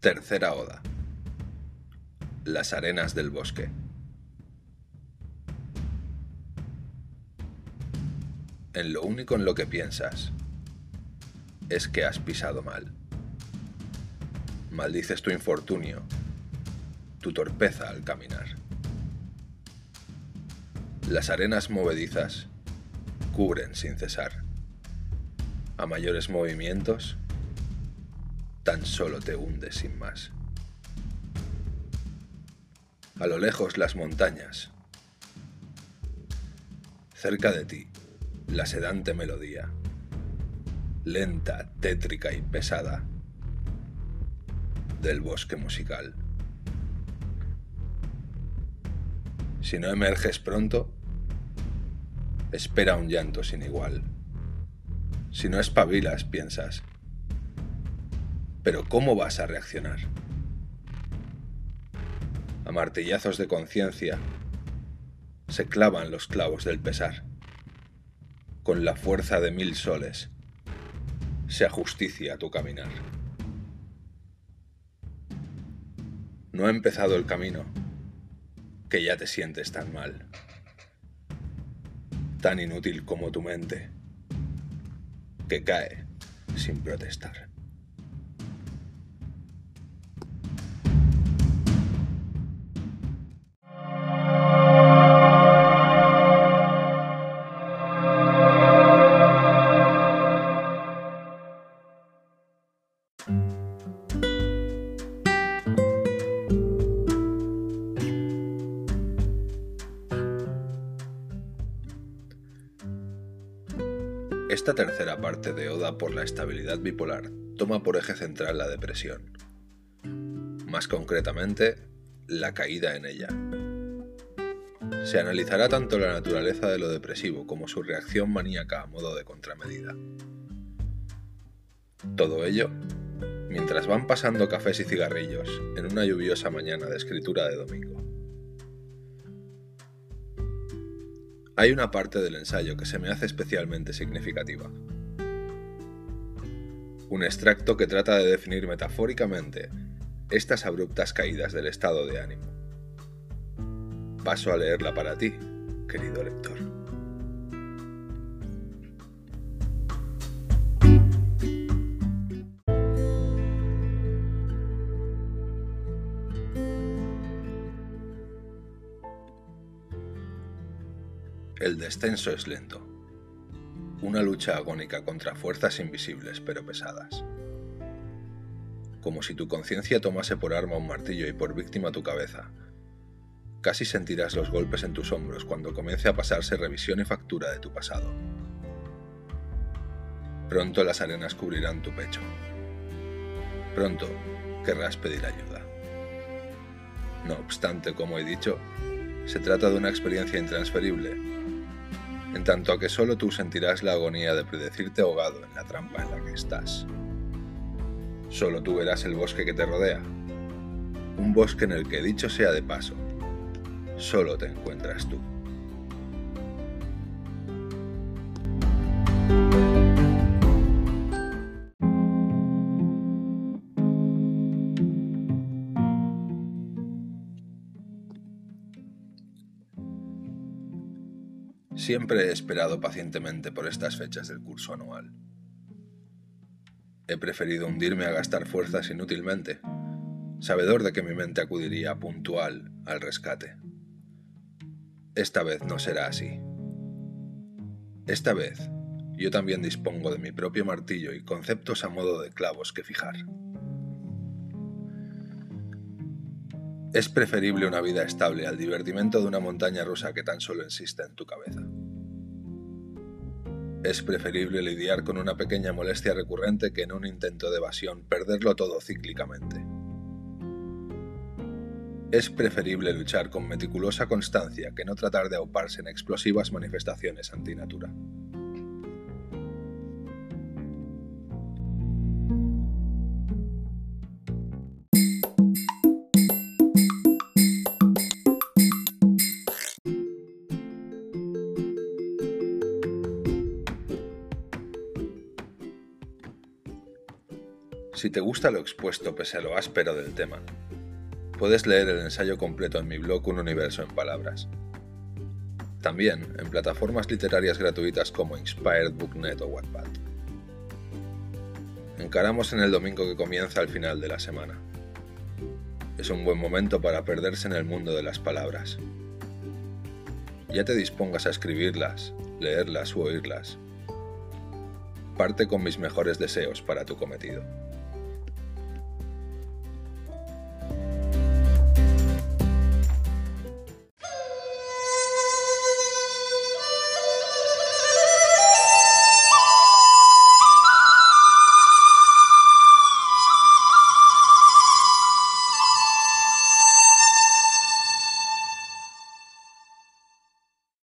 Tercera Oda. Las arenas del bosque. En lo único en lo que piensas es que has pisado mal. Maldices tu infortunio, tu torpeza al caminar. Las arenas movedizas cubren sin cesar. A mayores movimientos, tan solo te hundes sin más. A lo lejos las montañas. Cerca de ti, la sedante melodía. Lenta, tétrica y pesada del bosque musical. Si no emerges pronto, espera un llanto sin igual. Si no espabilas, piensas, pero ¿cómo vas a reaccionar? A martillazos de conciencia se clavan los clavos del pesar. Con la fuerza de mil soles se ajusticia tu caminar. No ha empezado el camino, que ya te sientes tan mal, tan inútil como tu mente, que cae sin protestar. Esta tercera parte de Oda por la estabilidad bipolar toma por eje central la depresión. Más concretamente, la caída en ella. Se analizará tanto la naturaleza de lo depresivo como su reacción maníaca a modo de contramedida. Todo ello mientras van pasando cafés y cigarrillos en una lluviosa mañana de escritura de domingo. Hay una parte del ensayo que se me hace especialmente significativa. Un extracto que trata de definir metafóricamente estas abruptas caídas del estado de ánimo. Paso a leerla para ti, querido lector. El descenso es lento. Una lucha agónica contra fuerzas invisibles pero pesadas. Como si tu conciencia tomase por arma un martillo y por víctima tu cabeza. Casi sentirás los golpes en tus hombros cuando comience a pasarse revisión y factura de tu pasado. Pronto las arenas cubrirán tu pecho. Pronto querrás pedir ayuda. No obstante, como he dicho, se trata de una experiencia intransferible en tanto que solo tú sentirás la agonía de predecirte ahogado en la trampa en la que estás. Solo tú verás el bosque que te rodea, un bosque en el que, dicho sea de paso, solo te encuentras tú. Siempre he esperado pacientemente por estas fechas del curso anual. He preferido hundirme a gastar fuerzas inútilmente, sabedor de que mi mente acudiría puntual al rescate. Esta vez no será así. Esta vez, yo también dispongo de mi propio martillo y conceptos a modo de clavos que fijar. Es preferible una vida estable al divertimento de una montaña rusa que tan solo insiste en tu cabeza. Es preferible lidiar con una pequeña molestia recurrente que en un intento de evasión perderlo todo cíclicamente. Es preferible luchar con meticulosa constancia que no tratar de auparse en explosivas manifestaciones antinatura. Si te gusta lo expuesto pese a lo áspero del tema, puedes leer el ensayo completo en mi blog Un Universo en Palabras. También en plataformas literarias gratuitas como Inspired Booknet o Wattpad. Encaramos en el domingo que comienza al final de la semana. Es un buen momento para perderse en el mundo de las palabras. Ya te dispongas a escribirlas, leerlas u oírlas. Parte con mis mejores deseos para tu cometido.